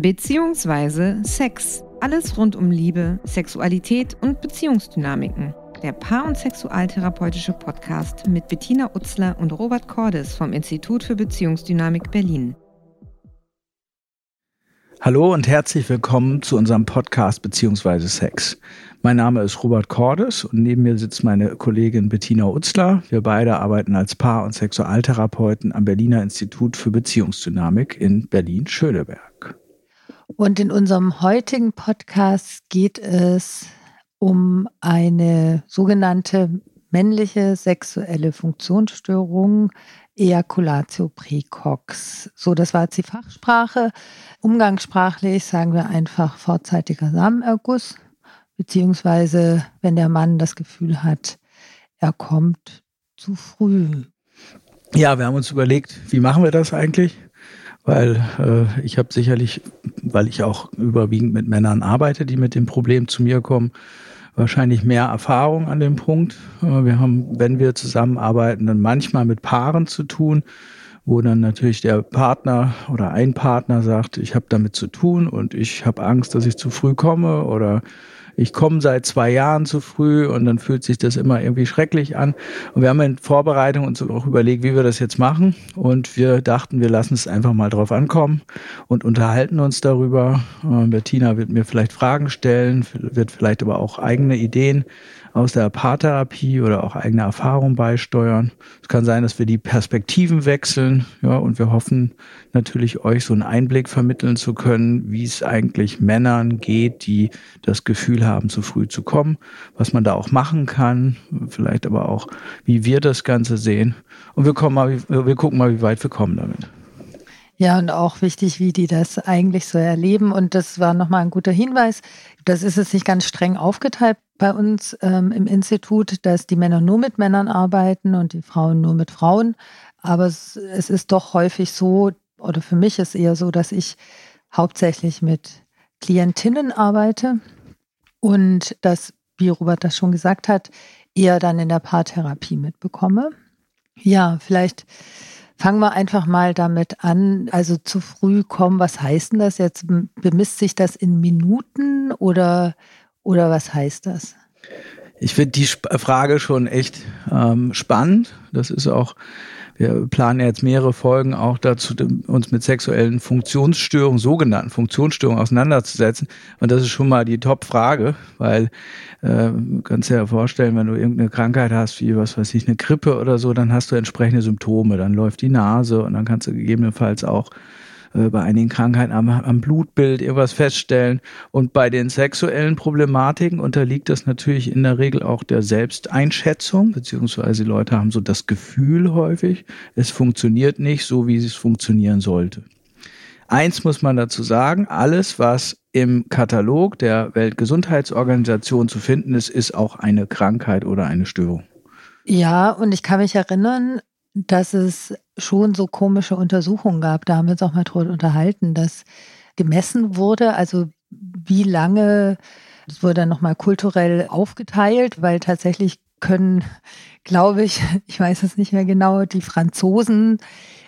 beziehungsweise Sex. Alles rund um Liebe, Sexualität und Beziehungsdynamiken. Der Paar- und Sexualtherapeutische Podcast mit Bettina Utzler und Robert Cordes vom Institut für Beziehungsdynamik Berlin. Hallo und herzlich willkommen zu unserem Podcast beziehungsweise Sex. Mein Name ist Robert Cordes und neben mir sitzt meine Kollegin Bettina Utzler. Wir beide arbeiten als Paar- und Sexualtherapeuten am Berliner Institut für Beziehungsdynamik in Berlin-Schöneberg. Und in unserem heutigen Podcast geht es um eine sogenannte männliche sexuelle Funktionsstörung, Ejaculatio precox. So, das war jetzt die Fachsprache. Umgangssprachlich sagen wir einfach vorzeitiger Samenerguss, beziehungsweise wenn der Mann das Gefühl hat, er kommt zu früh. Ja, wir haben uns überlegt, wie machen wir das eigentlich? Weil äh, ich habe sicherlich, weil ich auch überwiegend mit Männern arbeite, die mit dem Problem zu mir kommen, wahrscheinlich mehr Erfahrung an dem Punkt. Äh, wir haben, wenn wir zusammenarbeiten, dann manchmal mit Paaren zu tun, wo dann natürlich der Partner oder ein Partner sagt, ich habe damit zu tun und ich habe Angst, dass ich zu früh komme oder ich komme seit zwei Jahren zu früh und dann fühlt sich das immer irgendwie schrecklich an. Und wir haben in Vorbereitung uns auch überlegt, wie wir das jetzt machen. Und wir dachten, wir lassen es einfach mal drauf ankommen und unterhalten uns darüber. Äh, Bettina wird mir vielleicht Fragen stellen, wird vielleicht aber auch eigene Ideen aus der Paartherapie oder auch eigene Erfahrungen beisteuern. Es kann sein, dass wir die Perspektiven wechseln, ja, und wir hoffen natürlich euch so einen Einblick vermitteln zu können, wie es eigentlich Männern geht, die das Gefühl haben, zu früh zu kommen, was man da auch machen kann, vielleicht aber auch, wie wir das Ganze sehen. Und wir kommen mal, wir gucken mal, wie weit wir kommen damit. Ja, und auch wichtig, wie die das eigentlich so erleben. Und das war nochmal ein guter Hinweis. Das ist es nicht ganz streng aufgeteilt bei uns ähm, im Institut, dass die Männer nur mit Männern arbeiten und die Frauen nur mit Frauen. Aber es, es ist doch häufig so, oder für mich ist eher so, dass ich hauptsächlich mit Klientinnen arbeite und das, wie Robert das schon gesagt hat, eher dann in der Paartherapie mitbekomme. Ja, vielleicht Fangen wir einfach mal damit an. Also zu früh kommen, was heißt denn das jetzt? Bemisst sich das in Minuten oder, oder was heißt das? Ich finde die Frage schon echt ähm, spannend. Das ist auch wir planen jetzt mehrere Folgen auch dazu, uns mit sexuellen Funktionsstörungen, sogenannten Funktionsstörungen auseinanderzusetzen. Und das ist schon mal die Top-Frage, weil äh, kannst dir ja vorstellen, wenn du irgendeine Krankheit hast, wie was weiß ich, eine Grippe oder so, dann hast du entsprechende Symptome. Dann läuft die Nase und dann kannst du gegebenenfalls auch äh, bei einigen Krankheiten am, am Blutbild irgendwas feststellen. Und bei den sexuellen Problematiken unterliegt das natürlich in der Regel auch der Selbsteinschätzung, beziehungsweise die Leute haben so das Gefühl häufig, es funktioniert nicht so, wie es funktionieren sollte. Eins muss man dazu sagen, alles, was im Katalog der Weltgesundheitsorganisation zu finden ist, ist auch eine Krankheit oder eine Störung. Ja, und ich kann mich erinnern, dass es schon so komische Untersuchungen gab. Da haben wir uns auch mal drüber unterhalten, dass gemessen wurde, also wie lange, das wurde dann nochmal kulturell aufgeteilt, weil tatsächlich können, glaube ich, ich weiß es nicht mehr genau, die Franzosen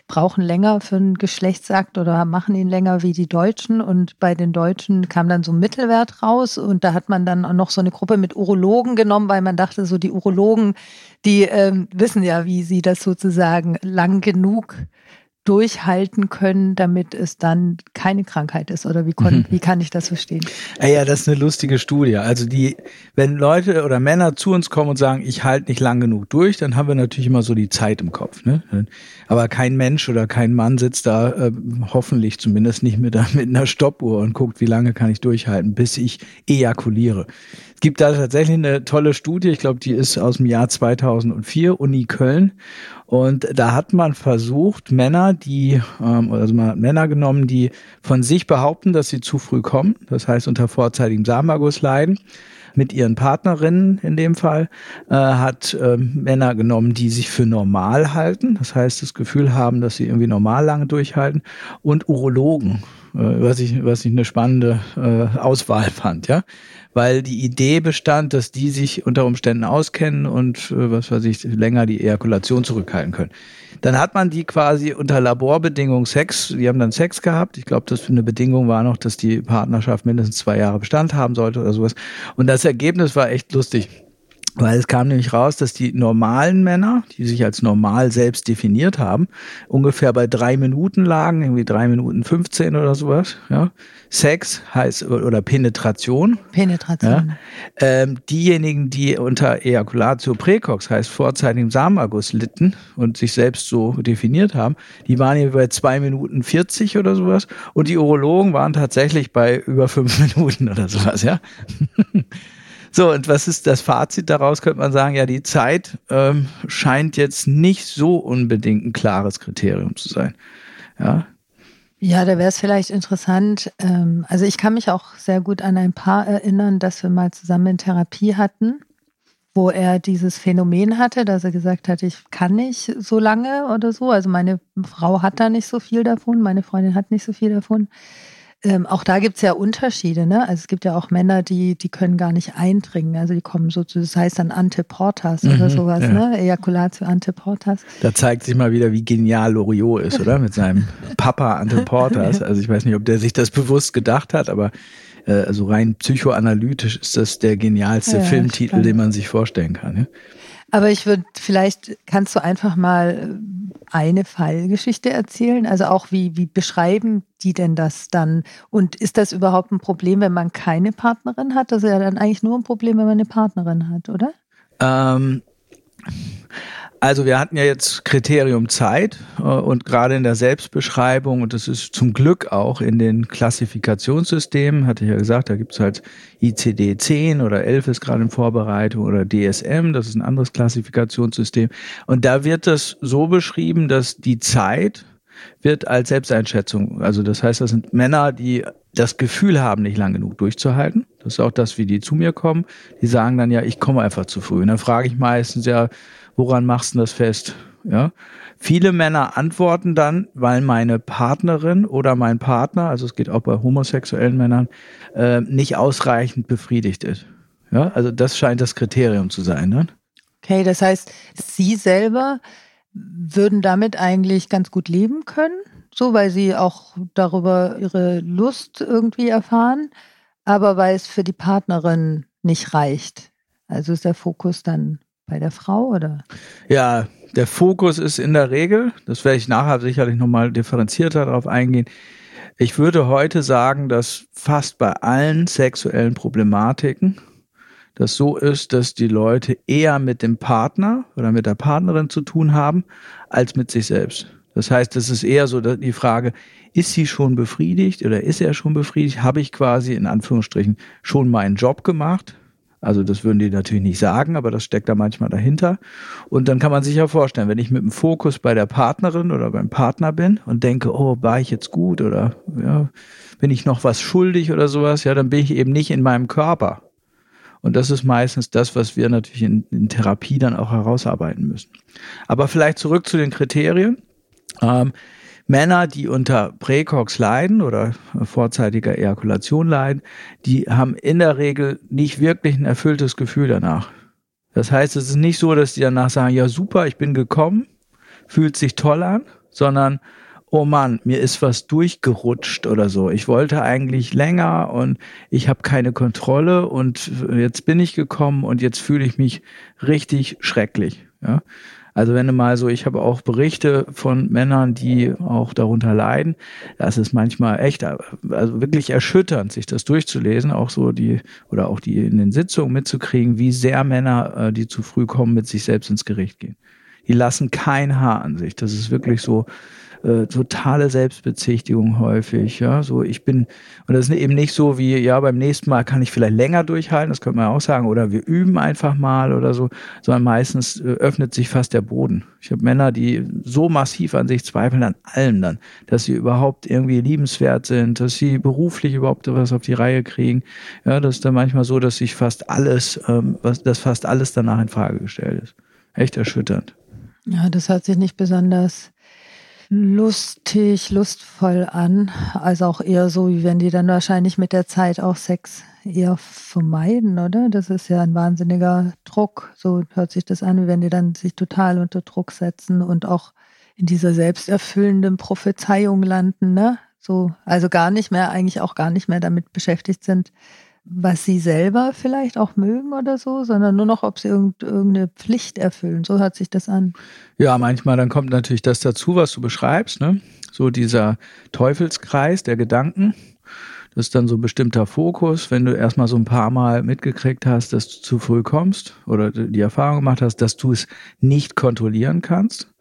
brauchen länger für einen Geschlechtsakt oder machen ihn länger wie die Deutschen. Und bei den Deutschen kam dann so ein Mittelwert raus. Und da hat man dann auch noch so eine Gruppe mit Urologen genommen, weil man dachte, so die Urologen, die ähm, wissen ja, wie sie das sozusagen lang genug durchhalten können, damit es dann keine Krankheit ist? Oder wie, kon, mhm. wie kann ich das verstehen? Ja, ja, das ist eine lustige Studie. Also die, wenn Leute oder Männer zu uns kommen und sagen, ich halte nicht lang genug durch, dann haben wir natürlich immer so die Zeit im Kopf. Ne? Aber kein Mensch oder kein Mann sitzt da, äh, hoffentlich zumindest nicht mit, mit einer Stoppuhr und guckt, wie lange kann ich durchhalten, bis ich ejakuliere. Es gibt da tatsächlich eine tolle Studie, ich glaube, die ist aus dem Jahr 2004, Uni Köln. Und da hat man versucht, Männer, die, ähm, also man hat Männer genommen, die von sich behaupten, dass sie zu früh kommen, das heißt unter vorzeitigem Samenerguss leiden, mit ihren Partnerinnen in dem Fall, äh, hat äh, Männer genommen, die sich für normal halten, das heißt das Gefühl haben, dass sie irgendwie normal lange durchhalten, und Urologen was ich, was ich eine spannende äh, Auswahl fand, ja. Weil die Idee bestand, dass die sich unter Umständen auskennen und äh, was weiß ich, länger die Ejakulation zurückhalten können. Dann hat man die quasi unter Laborbedingungen Sex, die haben dann Sex gehabt. Ich glaube, das für eine Bedingung war noch, dass die Partnerschaft mindestens zwei Jahre Bestand haben sollte oder sowas. Und das Ergebnis war echt lustig. Weil es kam nämlich raus, dass die normalen Männer, die sich als normal selbst definiert haben, ungefähr bei drei Minuten lagen, irgendwie drei Minuten 15 oder sowas. Ja. Sex heißt oder Penetration. Penetration. Ja. Ähm, diejenigen, die unter Ejaculatio precox, heißt vorzeitigem Samenerguss litten und sich selbst so definiert haben, die waren hier bei zwei Minuten 40 oder sowas. Und die Urologen waren tatsächlich bei über fünf Minuten oder sowas, ja. So, und was ist das Fazit daraus? Könnte man sagen, ja, die Zeit ähm, scheint jetzt nicht so unbedingt ein klares Kriterium zu sein. Ja, ja, da wäre es vielleicht interessant. Ähm, also ich kann mich auch sehr gut an ein Paar erinnern, das wir mal zusammen in Therapie hatten, wo er dieses Phänomen hatte, dass er gesagt hat, ich kann nicht so lange oder so. Also meine Frau hat da nicht so viel davon, meine Freundin hat nicht so viel davon. Ähm, auch da gibt es ja Unterschiede, ne? Also es gibt ja auch Männer, die, die können gar nicht eindringen. Also die kommen so zu, das heißt dann Anteportas mhm, oder sowas, ja. ne? Ejakulatio Anteportas. Da zeigt sich mal wieder, wie genial Loriot ist, oder? Mit seinem Papa Anteportas. Also ich weiß nicht, ob der sich das bewusst gedacht hat, aber äh, also rein psychoanalytisch ist das der genialste ja, Filmtitel, spannend. den man sich vorstellen kann. Ja? Aber ich würde, vielleicht kannst du einfach mal eine Fallgeschichte erzählen? Also auch wie, wie beschreiben die denn das dann? Und ist das überhaupt ein Problem, wenn man keine Partnerin hat? Das ist ja dann eigentlich nur ein Problem, wenn man eine Partnerin hat, oder? Ähm, also wir hatten ja jetzt Kriterium Zeit äh, und gerade in der Selbstbeschreibung, und das ist zum Glück auch in den Klassifikationssystemen, hatte ich ja gesagt, da gibt es halt ICD 10 oder 11 ist gerade in Vorbereitung oder DSM, das ist ein anderes Klassifikationssystem. Und da wird das so beschrieben, dass die Zeit wird als Selbsteinschätzung, also das heißt, das sind Männer, die das Gefühl haben, nicht lang genug durchzuhalten. Das ist auch das, wie die zu mir kommen. Die sagen dann ja, ich komme einfach zu früh. Und dann frage ich meistens ja, woran machst du das fest? Ja. Viele Männer antworten dann, weil meine Partnerin oder mein Partner, also es geht auch bei homosexuellen Männern, äh, nicht ausreichend befriedigt ist. Ja, also das scheint das Kriterium zu sein. Ne? Okay, das heißt, Sie selber würden damit eigentlich ganz gut leben können, so weil Sie auch darüber Ihre Lust irgendwie erfahren, aber weil es für die Partnerin nicht reicht. Also ist der Fokus dann bei der Frau oder? Ja, der Fokus ist in der Regel, das werde ich nachher sicherlich nochmal differenzierter darauf eingehen. Ich würde heute sagen, dass fast bei allen sexuellen Problematiken das so ist, dass die Leute eher mit dem Partner oder mit der Partnerin zu tun haben, als mit sich selbst. Das heißt, es ist eher so die Frage, ist sie schon befriedigt oder ist er schon befriedigt? Habe ich quasi in Anführungsstrichen schon meinen Job gemacht? Also das würden die natürlich nicht sagen, aber das steckt da manchmal dahinter. Und dann kann man sich ja vorstellen, wenn ich mit dem Fokus bei der Partnerin oder beim Partner bin und denke, oh, war ich jetzt gut oder ja, bin ich noch was schuldig oder sowas, ja, dann bin ich eben nicht in meinem Körper. Und das ist meistens das, was wir natürlich in, in Therapie dann auch herausarbeiten müssen. Aber vielleicht zurück zu den Kriterien. Ähm, Männer, die unter Präcox leiden oder vorzeitiger Ejakulation leiden, die haben in der Regel nicht wirklich ein erfülltes Gefühl danach. Das heißt, es ist nicht so, dass die danach sagen, ja super, ich bin gekommen, fühlt sich toll an, sondern oh Mann, mir ist was durchgerutscht oder so. Ich wollte eigentlich länger und ich habe keine Kontrolle und jetzt bin ich gekommen und jetzt fühle ich mich richtig schrecklich. Ja? Also wenn du mal so, ich habe auch Berichte von Männern, die auch darunter leiden. Das ist manchmal echt, also wirklich erschütternd, sich das durchzulesen, auch so die, oder auch die in den Sitzungen mitzukriegen, wie sehr Männer, äh, die zu früh kommen, mit sich selbst ins Gericht gehen. Die lassen kein Haar an sich. Das ist wirklich so, äh, totale Selbstbezichtigung häufig. Ja, so ich bin, und das ist eben nicht so wie, ja, beim nächsten Mal kann ich vielleicht länger durchhalten, das könnte man auch sagen, oder wir üben einfach mal oder so, sondern meistens äh, öffnet sich fast der Boden. Ich habe Männer, die so massiv an sich zweifeln, an allem dann, dass sie überhaupt irgendwie liebenswert sind, dass sie beruflich überhaupt was auf die Reihe kriegen. Ja, das ist dann manchmal so, dass sich fast alles, ähm, was, dass fast alles danach in Frage gestellt ist. Echt erschütternd. Ja, das hört sich nicht besonders lustig, lustvoll an. Also auch eher so, wie wenn die dann wahrscheinlich mit der Zeit auch Sex eher vermeiden, oder? Das ist ja ein wahnsinniger Druck. So hört sich das an, wie wenn die dann sich total unter Druck setzen und auch in dieser selbsterfüllenden Prophezeiung landen, ne? So, also gar nicht mehr, eigentlich auch gar nicht mehr damit beschäftigt sind, was sie selber vielleicht auch mögen oder so, sondern nur noch, ob sie irgendeine Pflicht erfüllen. So hört sich das an. Ja, manchmal dann kommt natürlich das dazu, was du beschreibst, ne? So dieser Teufelskreis der Gedanken. Das ist dann so ein bestimmter Fokus, wenn du erstmal so ein paar Mal mitgekriegt hast, dass du zu früh kommst oder die Erfahrung gemacht hast, dass du es nicht kontrollieren kannst.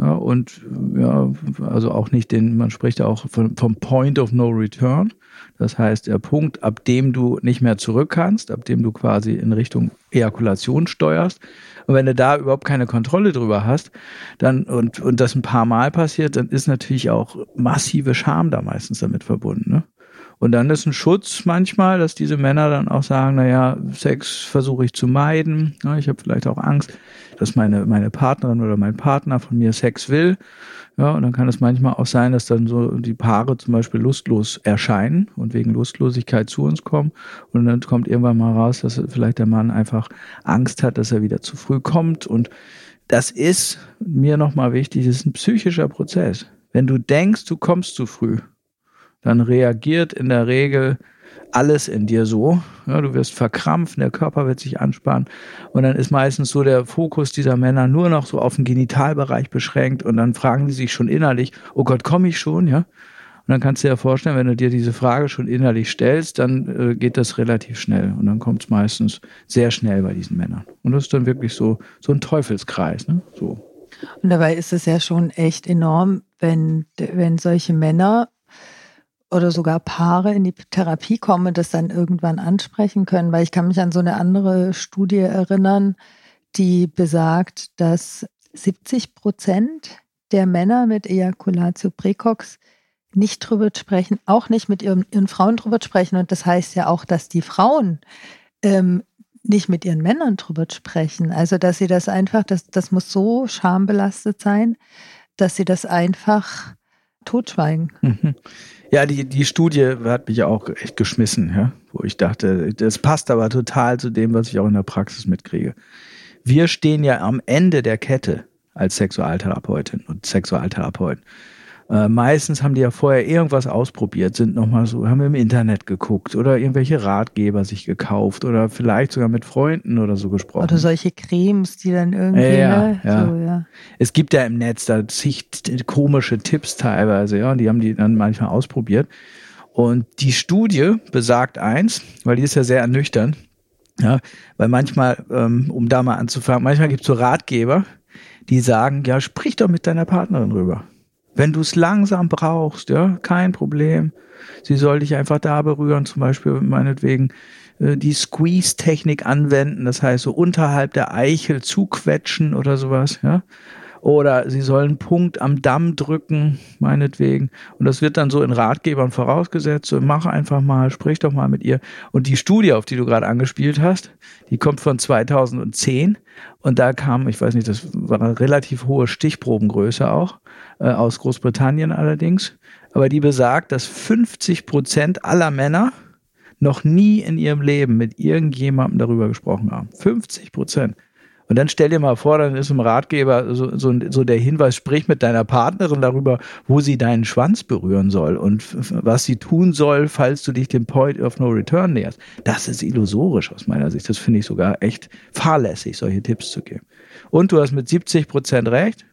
Ja, und ja, also auch nicht den, man spricht ja auch von, vom Point of No Return. Das heißt, der Punkt, ab dem du nicht mehr zurück kannst, ab dem du quasi in Richtung Ejakulation steuerst. Und wenn du da überhaupt keine Kontrolle drüber hast, dann und, und das ein paar Mal passiert, dann ist natürlich auch massive Scham da meistens damit verbunden. Ne? Und dann ist ein Schutz manchmal, dass diese Männer dann auch sagen, naja, Sex versuche ich zu meiden. Ja, ich habe vielleicht auch Angst, dass meine, meine Partnerin oder mein Partner von mir Sex will. Ja, und dann kann es manchmal auch sein, dass dann so die Paare zum Beispiel lustlos erscheinen und wegen Lustlosigkeit zu uns kommen. Und dann kommt irgendwann mal raus, dass vielleicht der Mann einfach Angst hat, dass er wieder zu früh kommt. Und das ist mir nochmal wichtig, das ist ein psychischer Prozess. Wenn du denkst, du kommst zu früh, dann reagiert in der Regel alles in dir so. Ja, du wirst verkrampfen, der Körper wird sich anspannen und dann ist meistens so der Fokus dieser Männer nur noch so auf den Genitalbereich beschränkt und dann fragen die sich schon innerlich, oh Gott, komme ich schon, ja? Und dann kannst du dir ja vorstellen, wenn du dir diese Frage schon innerlich stellst, dann äh, geht das relativ schnell und dann kommt es meistens sehr schnell bei diesen Männern. Und das ist dann wirklich so, so ein Teufelskreis, ne? So. Und dabei ist es ja schon echt enorm, wenn, wenn solche Männer oder sogar Paare in die Therapie kommen das dann irgendwann ansprechen können, weil ich kann mich an so eine andere Studie erinnern, die besagt, dass 70 Prozent der Männer mit Ejaculatio precox nicht drüber sprechen, auch nicht mit ihren, ihren, Frauen drüber sprechen. Und das heißt ja auch, dass die Frauen ähm, nicht mit ihren Männern drüber sprechen. Also, dass sie das einfach, das, das muss so schambelastet sein, dass sie das einfach totschweigen. Mhm. Ja, die, die Studie hat mich auch echt geschmissen, ja, wo ich dachte, das passt aber total zu dem, was ich auch in der Praxis mitkriege. Wir stehen ja am Ende der Kette als Sexualtherapeutin und Sexualtherapeuten. Äh, meistens haben die ja vorher irgendwas ausprobiert, sind nochmal so, haben im Internet geguckt oder irgendwelche Ratgeber sich gekauft oder vielleicht sogar mit Freunden oder so gesprochen. Oder solche Cremes, die dann irgendwie. Ja, ne? ja. So, ja. Es gibt ja im Netz da zig komische Tipps teilweise, ja, und die haben die dann manchmal ausprobiert. Und die Studie besagt eins, weil die ist ja sehr ernüchternd, ja, weil manchmal, ähm, um da mal anzufangen, manchmal gibt es so Ratgeber, die sagen, ja, sprich doch mit deiner Partnerin rüber. Wenn du es langsam brauchst, ja, kein Problem. Sie soll dich einfach da berühren, zum Beispiel meinetwegen äh, die Squeeze-Technik anwenden, das heißt so unterhalb der Eichel zuquetschen oder sowas, ja. Oder sie sollen einen Punkt am Damm drücken, meinetwegen. Und das wird dann so in Ratgebern vorausgesetzt. So, mach einfach mal, sprich doch mal mit ihr. Und die Studie, auf die du gerade angespielt hast, die kommt von 2010. Und da kam, ich weiß nicht, das war eine relativ hohe Stichprobengröße auch, äh, aus Großbritannien allerdings. Aber die besagt, dass 50 Prozent aller Männer noch nie in ihrem Leben mit irgendjemandem darüber gesprochen haben. 50 Prozent. Und dann stell dir mal vor, dann ist im Ratgeber so, so, so der Hinweis, sprich mit deiner Partnerin darüber, wo sie deinen Schwanz berühren soll und was sie tun soll, falls du dich dem Point of No Return näherst. Das ist illusorisch aus meiner Sicht. Das finde ich sogar echt fahrlässig, solche Tipps zu geben. Und du hast mit 70 Prozent recht.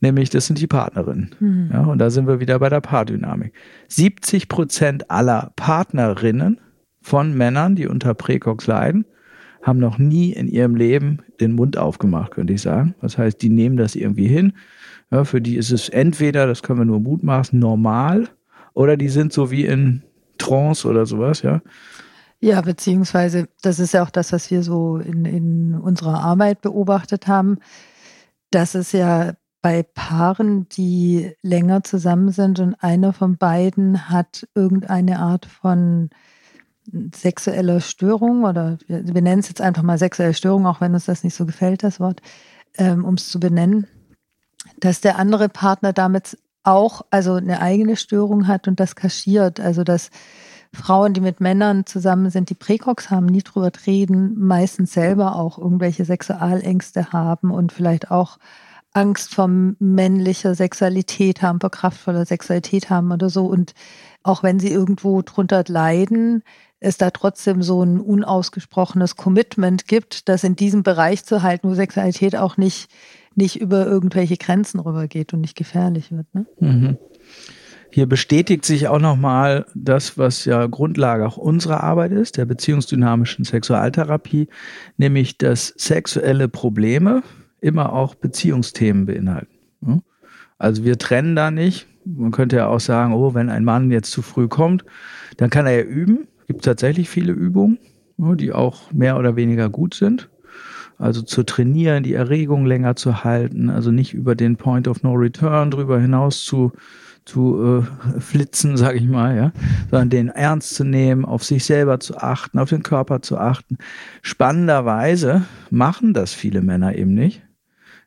Nämlich, das sind die Partnerinnen. Mhm. Ja, und da sind wir wieder bei der Paardynamik. 70 Prozent aller Partnerinnen von Männern, die unter Präcox leiden, haben noch nie in ihrem Leben den Mund aufgemacht, könnte ich sagen. Das heißt, die nehmen das irgendwie hin. Ja, für die ist es entweder, das können wir nur mutmaßen, normal oder die sind so wie in Trance oder sowas, ja. Ja, beziehungsweise, das ist ja auch das, was wir so in, in unserer Arbeit beobachtet haben, dass es ja bei Paaren, die länger zusammen sind und einer von beiden hat irgendeine Art von sexuelle Störung oder wir, wir nennen es jetzt einfach mal sexuelle Störung, auch wenn uns das nicht so gefällt, das Wort, ähm, um es zu benennen, dass der andere Partner damit auch also eine eigene Störung hat und das kaschiert. Also dass Frauen, die mit Männern zusammen sind, die Präcox haben, nie drüber reden, meistens selber auch irgendwelche Sexualängste haben und vielleicht auch Angst vor männlicher Sexualität haben, vor kraftvoller Sexualität haben oder so. Und auch wenn sie irgendwo drunter leiden, es da trotzdem so ein unausgesprochenes Commitment gibt, das in diesem Bereich zu halten, wo Sexualität auch nicht, nicht über irgendwelche Grenzen rübergeht und nicht gefährlich wird. Ne? Mhm. Hier bestätigt sich auch nochmal das, was ja Grundlage auch unserer Arbeit ist, der beziehungsdynamischen Sexualtherapie, nämlich dass sexuelle Probleme immer auch Beziehungsthemen beinhalten. Also wir trennen da nicht. Man könnte ja auch sagen, oh, wenn ein Mann jetzt zu früh kommt, dann kann er ja üben. Es gibt tatsächlich viele Übungen, die auch mehr oder weniger gut sind. Also zu trainieren, die Erregung länger zu halten, also nicht über den Point of No Return drüber hinaus zu zu äh, flitzen, sage ich mal, ja, sondern den ernst zu nehmen, auf sich selber zu achten, auf den Körper zu achten. Spannenderweise machen das viele Männer eben nicht.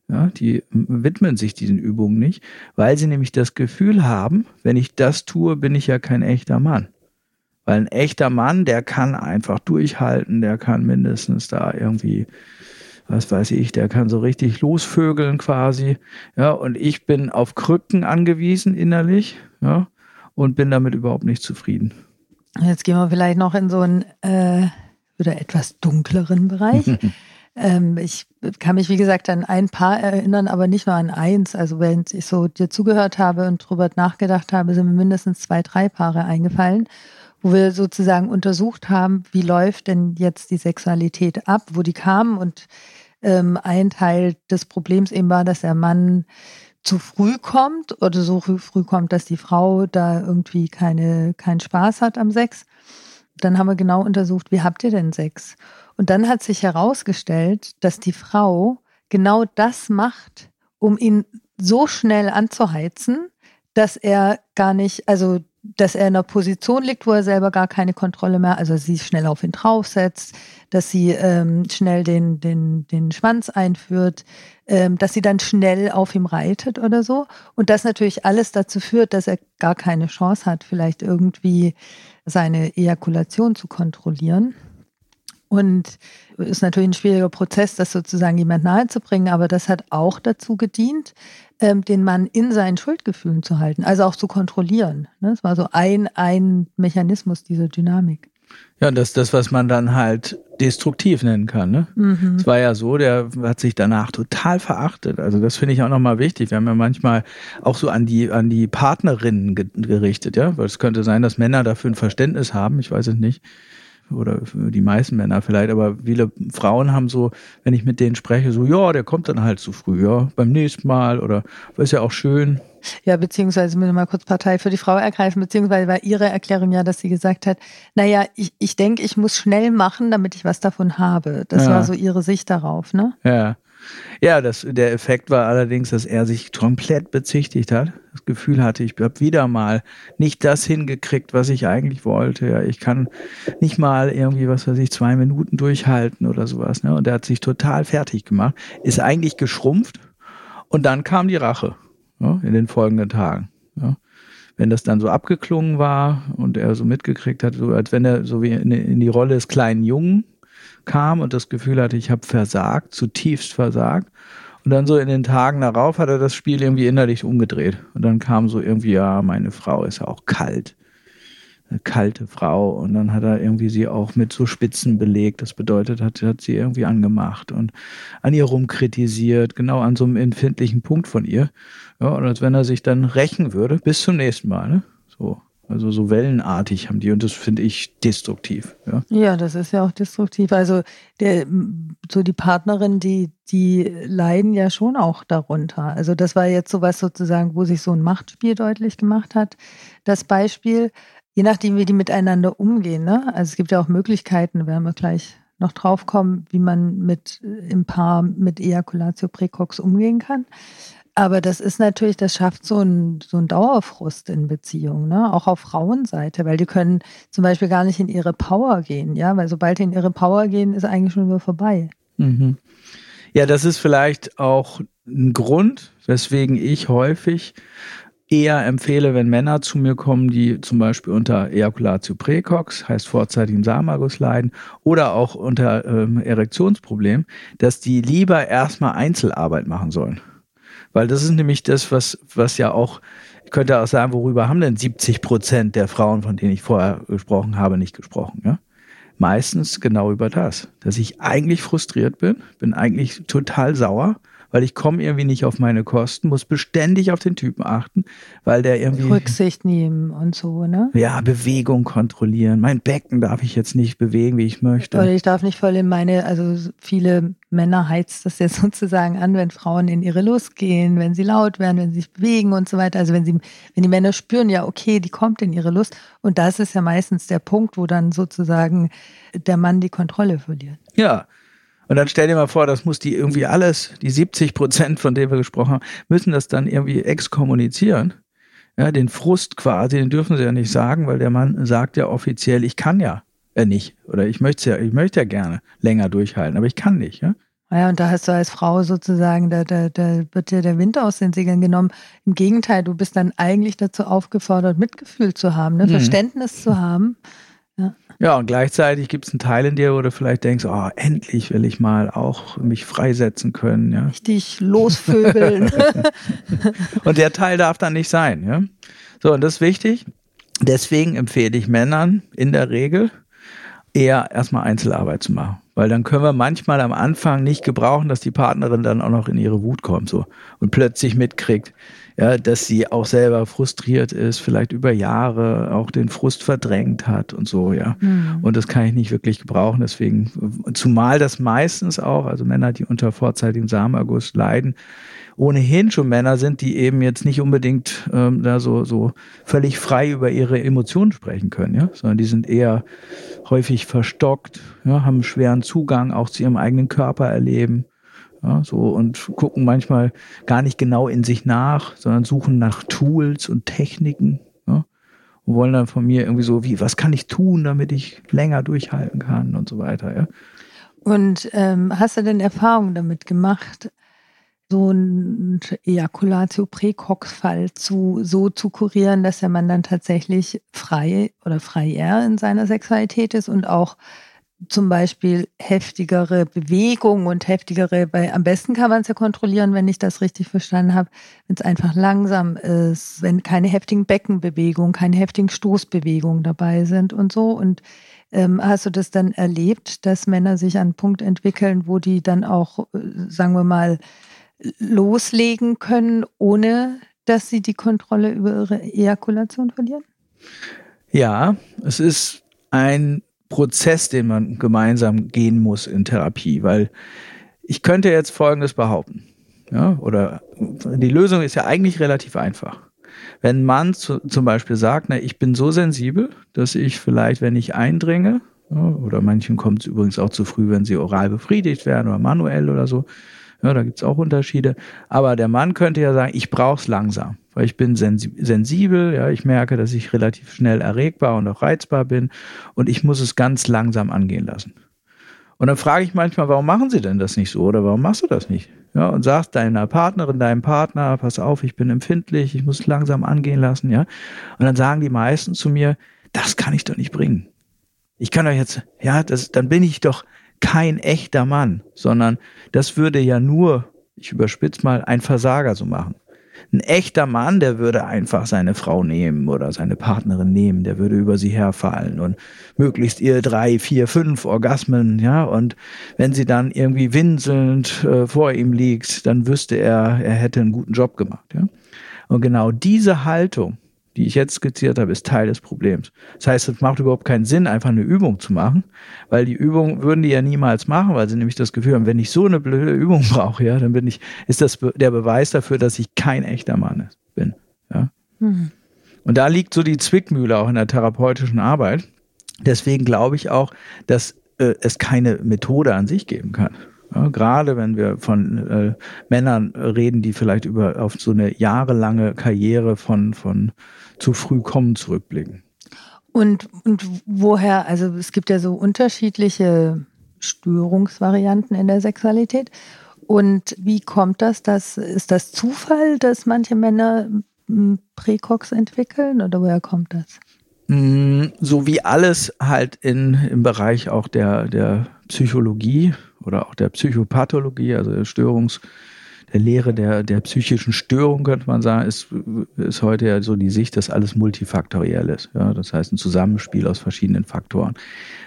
Ja, die widmen sich diesen Übungen nicht, weil sie nämlich das Gefühl haben, wenn ich das tue, bin ich ja kein echter Mann. Weil ein echter Mann, der kann einfach durchhalten, der kann mindestens da irgendwie was weiß ich, der kann so richtig losvögeln quasi. Ja, und ich bin auf Krücken angewiesen innerlich, ja, und bin damit überhaupt nicht zufrieden. Jetzt gehen wir vielleicht noch in so einen äh, oder etwas dunkleren Bereich. ähm, ich kann mich, wie gesagt, an ein Paar erinnern, aber nicht nur an eins. Also wenn ich so dir zugehört habe und drüber nachgedacht habe, sind mir mindestens zwei, drei Paare eingefallen wo wir sozusagen untersucht haben, wie läuft denn jetzt die Sexualität ab, wo die kamen und ähm, ein Teil des Problems eben war, dass der Mann zu früh kommt oder so früh kommt, dass die Frau da irgendwie keine, keinen Spaß hat am Sex. Dann haben wir genau untersucht, wie habt ihr denn Sex? Und dann hat sich herausgestellt, dass die Frau genau das macht, um ihn so schnell anzuheizen, dass er gar nicht, also dass er in einer Position liegt, wo er selber gar keine Kontrolle mehr, also sie schnell auf ihn draufsetzt, dass sie ähm, schnell den, den, den Schwanz einführt, ähm, dass sie dann schnell auf ihm reitet oder so. Und das natürlich alles dazu führt, dass er gar keine Chance hat, vielleicht irgendwie seine Ejakulation zu kontrollieren. Und ist natürlich ein schwieriger Prozess, das sozusagen jemand nahezubringen, aber das hat auch dazu gedient, ähm, den Mann in seinen Schuldgefühlen zu halten, also auch zu kontrollieren. Ne? Das war so ein, ein Mechanismus dieser Dynamik. Ja, das ist das, was man dann halt destruktiv nennen kann. Ne? Mhm. Es war ja so, der hat sich danach total verachtet. Also das finde ich auch nochmal wichtig. Wir haben ja manchmal auch so an die, an die Partnerinnen gerichtet, ja, weil es könnte sein, dass Männer dafür ein Verständnis haben, ich weiß es nicht oder die meisten Männer vielleicht, aber viele Frauen haben so, wenn ich mit denen spreche, so, ja, der kommt dann halt zu früh, ja, beim nächsten Mal oder ist ja auch schön. Ja, beziehungsweise müssen wir mal kurz Partei für die Frau ergreifen, beziehungsweise war ihre Erklärung ja, dass sie gesagt hat, naja, ich, ich denke, ich muss schnell machen, damit ich was davon habe. Das ja. war so ihre Sicht darauf, ne? Ja. Ja, das, der Effekt war allerdings, dass er sich komplett bezichtigt hat. Das Gefühl hatte, ich habe wieder mal nicht das hingekriegt, was ich eigentlich wollte. Ja, ich kann nicht mal irgendwie, was weiß ich, zwei Minuten durchhalten oder sowas. Ne? Und er hat sich total fertig gemacht, ist eigentlich geschrumpft und dann kam die Rache ja, in den folgenden Tagen. Ja wenn das dann so abgeklungen war und er so mitgekriegt hat, so als wenn er so wie in, in die Rolle des kleinen Jungen kam und das Gefühl hatte, ich habe versagt, zutiefst versagt. Und dann so in den Tagen darauf hat er das Spiel irgendwie innerlich umgedreht. Und dann kam so irgendwie, ja, meine Frau ist ja auch kalt. Eine kalte Frau. Und dann hat er irgendwie sie auch mit so Spitzen belegt. Das bedeutet, hat, hat sie irgendwie angemacht und an ihr rumkritisiert, genau an so einem empfindlichen Punkt von ihr. Ja, und als wenn er sich dann rächen würde, bis zum nächsten Mal, ne? So. Also so wellenartig haben die und das finde ich destruktiv. Ja. ja, das ist ja auch destruktiv. Also der, so die Partnerin, die, die leiden ja schon auch darunter. Also das war jetzt sowas sozusagen, wo sich so ein Machtspiel deutlich gemacht hat. Das Beispiel, je nachdem, wie die miteinander umgehen. Ne? Also es gibt ja auch Möglichkeiten, werden wir gleich noch drauf kommen, wie man mit im Paar mit Ejaculatio precox umgehen kann. Aber das ist natürlich, das schafft so einen so Dauerfrust in Beziehungen, ne? auch auf Frauenseite, weil die können zum Beispiel gar nicht in ihre Power gehen, ja, weil sobald die in ihre Power gehen, ist eigentlich schon wieder vorbei. Mhm. Ja, das ist vielleicht auch ein Grund, weswegen ich häufig eher empfehle, wenn Männer zu mir kommen, die zum Beispiel unter Ejaculatio precox, heißt vorzeitigem Samenerguss leiden, oder auch unter ähm, Erektionsproblem, dass die lieber erstmal Einzelarbeit machen sollen. Weil das ist nämlich das, was, was ja auch, ich könnte auch sagen, worüber haben denn 70 Prozent der Frauen, von denen ich vorher gesprochen habe, nicht gesprochen, ja? Meistens genau über das, dass ich eigentlich frustriert bin, bin eigentlich total sauer weil ich komme irgendwie nicht auf meine Kosten, muss beständig auf den Typen achten, weil der irgendwie. Rücksicht nehmen und so, ne? Ja, Bewegung kontrollieren. Mein Becken darf ich jetzt nicht bewegen, wie ich möchte. Oder ich darf nicht voll in meine, also viele Männer heizt das jetzt sozusagen an, wenn Frauen in ihre Lust gehen, wenn sie laut werden, wenn sie sich bewegen und so weiter. Also wenn sie, wenn die Männer spüren, ja, okay, die kommt in ihre Lust. Und das ist ja meistens der Punkt, wo dann sozusagen der Mann die Kontrolle verliert. Ja, und dann stell dir mal vor, das muss die irgendwie alles, die 70 Prozent, von denen wir gesprochen haben, müssen das dann irgendwie exkommunizieren. Ja, den Frust quasi, den dürfen sie ja nicht sagen, weil der Mann sagt ja offiziell, ich kann ja äh, nicht. Oder ich möchte ja, ich möchte ja gerne länger durchhalten, aber ich kann nicht, ja. Ja, und da hast du als Frau sozusagen, da, da, da wird dir der Wind aus den Segeln genommen. Im Gegenteil, du bist dann eigentlich dazu aufgefordert, Mitgefühl zu haben, ne? Mhm. Verständnis zu haben ja. ja, und gleichzeitig gibt es einen Teil in dir, wo du vielleicht denkst, oh, endlich will ich mal auch mich freisetzen können. Ja. Richtig losvögeln. und der Teil darf dann nicht sein. Ja. So, und das ist wichtig. Deswegen empfehle ich Männern in der Regel eher erstmal Einzelarbeit zu machen. Weil dann können wir manchmal am Anfang nicht gebrauchen, dass die Partnerin dann auch noch in ihre Wut kommt so und plötzlich mitkriegt, ja, dass sie auch selber frustriert ist, vielleicht über Jahre auch den Frust verdrängt hat und so, ja. Mhm. Und das kann ich nicht wirklich gebrauchen. Deswegen, zumal das meistens auch, also Männer, die unter vorzeitigem Samenerguss leiden, ohnehin schon Männer sind, die eben jetzt nicht unbedingt ähm, da so, so völlig frei über ihre Emotionen sprechen können, ja, sondern die sind eher häufig verstockt, ja, haben schweren Zugang auch zu ihrem eigenen Körper erleben ja, so und gucken manchmal gar nicht genau in sich nach, sondern suchen nach Tools und Techniken ja, und wollen dann von mir irgendwie so, wie, was kann ich tun, damit ich länger durchhalten kann und so weiter. Ja. Und ähm, hast du denn Erfahrungen damit gemacht, so ein Ejaculatio Präcox-Fall zu, so zu kurieren, dass der Mann dann tatsächlich frei oder freier in seiner Sexualität ist und auch zum Beispiel heftigere Bewegung und heftigere, weil am besten kann man es ja kontrollieren, wenn ich das richtig verstanden habe, wenn es einfach langsam ist, wenn keine heftigen Beckenbewegungen, keine heftigen Stoßbewegungen dabei sind und so. Und ähm, hast du das dann erlebt, dass Männer sich an einen Punkt entwickeln, wo die dann auch, äh, sagen wir mal, loslegen können, ohne dass sie die Kontrolle über ihre Ejakulation verlieren? Ja, es ist ein Prozess, den man gemeinsam gehen muss in Therapie, weil ich könnte jetzt Folgendes behaupten. Ja, oder die Lösung ist ja eigentlich relativ einfach. Wenn Mann zu, zum Beispiel sagt, na, ich bin so sensibel, dass ich vielleicht, wenn ich eindringe, ja, oder manchen kommt es übrigens auch zu früh, wenn sie oral befriedigt werden oder manuell oder so, ja, da gibt's auch Unterschiede. Aber der Mann könnte ja sagen, ich brauche es langsam, weil ich bin sensibel, ja, ich merke, dass ich relativ schnell erregbar und auch reizbar bin und ich muss es ganz langsam angehen lassen. Und dann frage ich manchmal, warum machen Sie denn das nicht so oder warum machst du das nicht? Ja, und sagst deiner Partnerin, deinem Partner, pass auf, ich bin empfindlich, ich muss es langsam angehen lassen, ja. Und dann sagen die meisten zu mir, das kann ich doch nicht bringen. Ich kann doch jetzt, ja, das, dann bin ich doch kein echter Mann, sondern das würde ja nur, ich überspitze mal, ein Versager so machen. Ein echter Mann, der würde einfach seine Frau nehmen oder seine Partnerin nehmen, der würde über sie herfallen und möglichst ihr drei, vier, fünf Orgasmen, ja, und wenn sie dann irgendwie winselnd äh, vor ihm liegt, dann wüsste er, er hätte einen guten Job gemacht, ja. Und genau diese Haltung, die ich jetzt skizziert habe, ist Teil des Problems. Das heißt, es macht überhaupt keinen Sinn, einfach eine Übung zu machen, weil die Übung würden die ja niemals machen, weil sie nämlich das Gefühl haben, wenn ich so eine blöde Übung brauche, ja, dann bin ich, ist das der Beweis dafür, dass ich kein echter Mann bin. Ja. Mhm. Und da liegt so die Zwickmühle auch in der therapeutischen Arbeit. Deswegen glaube ich auch, dass äh, es keine Methode an sich geben kann. Ja, gerade wenn wir von äh, Männern reden, die vielleicht über auf so eine jahrelange Karriere von, von zu früh kommen zurückblicken. Und, und woher, also es gibt ja so unterschiedliche Störungsvarianten in der Sexualität. Und wie kommt das? Dass, ist das Zufall, dass manche Männer Präcox entwickeln oder woher kommt das? Mm, so wie alles halt in, im Bereich auch der, der Psychologie oder auch der Psychopathologie, also der Störungs- der Lehre der, der psychischen Störung, könnte man sagen, ist, ist heute ja so die Sicht, dass alles multifaktoriell ist. Ja, das heißt ein Zusammenspiel aus verschiedenen Faktoren.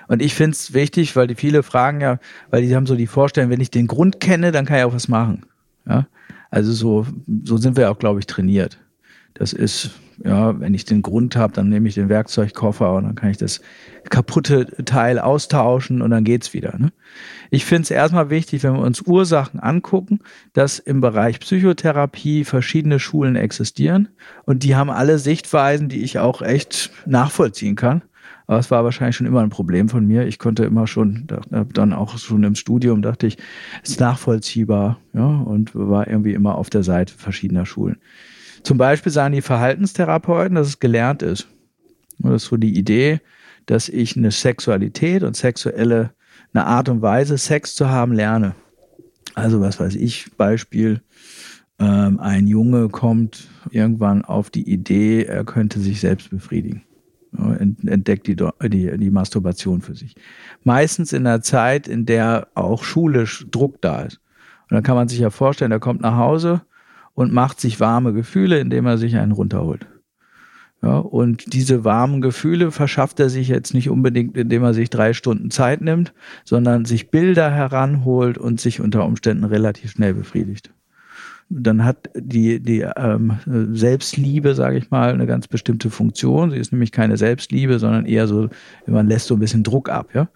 Und ich finde es wichtig, weil die viele fragen ja, weil die haben so die Vorstellung, wenn ich den Grund kenne, dann kann ich auch was machen. Ja, also so, so sind wir auch, glaube ich, trainiert. Das ist, ja, wenn ich den Grund habe, dann nehme ich den Werkzeugkoffer und dann kann ich das kaputte Teil austauschen und dann geht's wieder. Ne? Ich finde es erstmal wichtig, wenn wir uns Ursachen angucken, dass im Bereich Psychotherapie verschiedene Schulen existieren und die haben alle Sichtweisen, die ich auch echt nachvollziehen kann. Aber es war wahrscheinlich schon immer ein Problem von mir. Ich konnte immer schon, dann auch schon im Studium dachte ich, ist nachvollziehbar, ja, und war irgendwie immer auf der Seite verschiedener Schulen. Zum Beispiel sagen die Verhaltenstherapeuten, dass es gelernt ist. Das ist so die Idee, dass ich eine Sexualität und sexuelle, eine Art und Weise, Sex zu haben, lerne. Also was weiß ich, Beispiel, ähm, ein Junge kommt irgendwann auf die Idee, er könnte sich selbst befriedigen. Entdeckt die, die, die Masturbation für sich. Meistens in einer Zeit, in der auch schulisch Druck da ist. Und dann kann man sich ja vorstellen, er kommt nach Hause und macht sich warme Gefühle, indem er sich einen runterholt. Ja, und diese warmen Gefühle verschafft er sich jetzt nicht unbedingt, indem er sich drei Stunden Zeit nimmt, sondern sich Bilder heranholt und sich unter Umständen relativ schnell befriedigt. Dann hat die, die ähm, Selbstliebe, sage ich mal, eine ganz bestimmte Funktion. Sie ist nämlich keine Selbstliebe, sondern eher so, man lässt so ein bisschen Druck ab. Ja?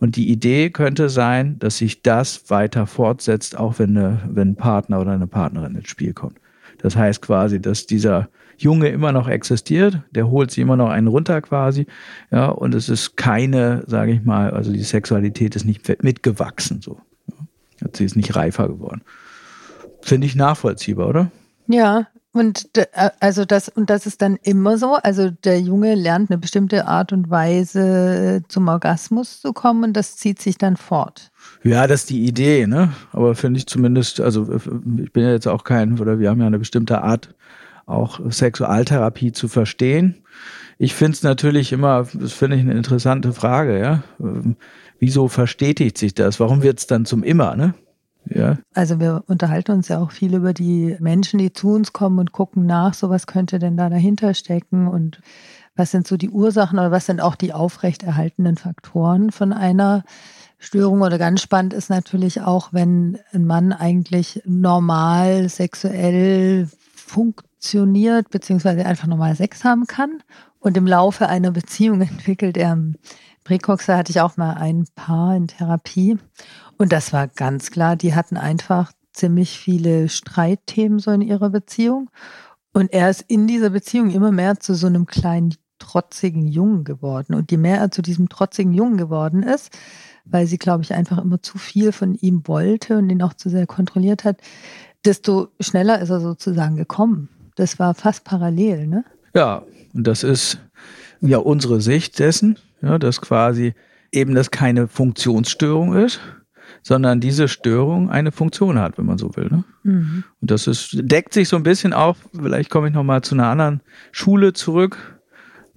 Und die Idee könnte sein, dass sich das weiter fortsetzt, auch wenn, eine, wenn ein Partner oder eine Partnerin ins Spiel kommt. Das heißt quasi, dass dieser Junge immer noch existiert, der holt sich immer noch einen runter quasi, ja, und es ist keine, sage ich mal, also die Sexualität ist nicht mitgewachsen, so. Ja. Sie ist nicht reifer geworden. Finde ich nachvollziehbar, oder? Ja, und äh, also das und das ist dann immer so. Also der Junge lernt eine bestimmte Art und Weise zum Orgasmus zu kommen und das zieht sich dann fort. Ja, das ist die Idee, ne? Aber finde ich zumindest, also ich bin ja jetzt auch kein, oder wir haben ja eine bestimmte Art, auch Sexualtherapie zu verstehen. Ich finde es natürlich immer, das finde ich eine interessante Frage, ja. Wieso verstetigt sich das? Warum wird es dann zum Immer, ne? Ja. Also wir unterhalten uns ja auch viel über die Menschen, die zu uns kommen und gucken nach, so was könnte denn da dahinter stecken und was sind so die Ursachen oder was sind auch die aufrechterhaltenden Faktoren von einer Störung oder ganz spannend ist natürlich auch, wenn ein Mann eigentlich normal sexuell funktioniert, beziehungsweise einfach normal Sex haben kann und im Laufe einer Beziehung entwickelt er Precoxer hatte ich auch mal ein Paar in Therapie und das war ganz klar, die hatten einfach ziemlich viele Streitthemen so in ihrer Beziehung. Und er ist in dieser Beziehung immer mehr zu so einem kleinen, trotzigen Jungen geworden. Und je mehr er zu diesem trotzigen Jungen geworden ist, weil sie, glaube ich, einfach immer zu viel von ihm wollte und ihn auch zu sehr kontrolliert hat, desto schneller ist er sozusagen gekommen. Das war fast parallel, ne? Ja, und das ist ja unsere Sicht dessen, ja, dass quasi eben das keine Funktionsstörung ist, sondern diese Störung eine Funktion hat, wenn man so will. Ne? Mhm. Und das ist, deckt sich so ein bisschen auf, vielleicht komme ich nochmal zu einer anderen Schule zurück,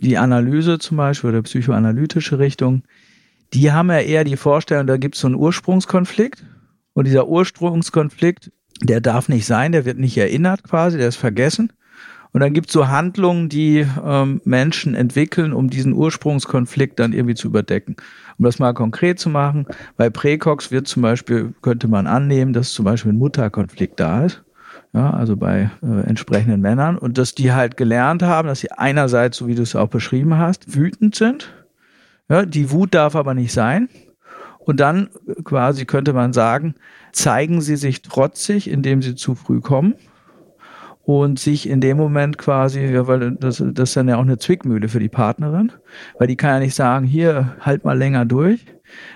die Analyse zum Beispiel oder psychoanalytische Richtung, die haben ja eher die Vorstellung, da gibt es so einen Ursprungskonflikt und dieser Ursprungskonflikt, der darf nicht sein, der wird nicht erinnert quasi, der ist vergessen. Und dann gibt es so Handlungen, die ähm, Menschen entwickeln, um diesen Ursprungskonflikt dann irgendwie zu überdecken. Um das mal konkret zu machen, bei Präcox wird zum Beispiel, könnte man annehmen, dass zum Beispiel ein Mutterkonflikt da ist. Ja, also bei äh, entsprechenden Männern und dass die halt gelernt haben, dass sie einerseits, so wie du es auch beschrieben hast, wütend sind. Ja, die Wut darf aber nicht sein. Und dann quasi könnte man sagen, zeigen sie sich trotzig, indem sie zu früh kommen und sich in dem Moment quasi, ja, weil das, das ist dann ja auch eine Zwickmühle für die Partnerin, weil die kann ja nicht sagen, hier, halt mal länger durch,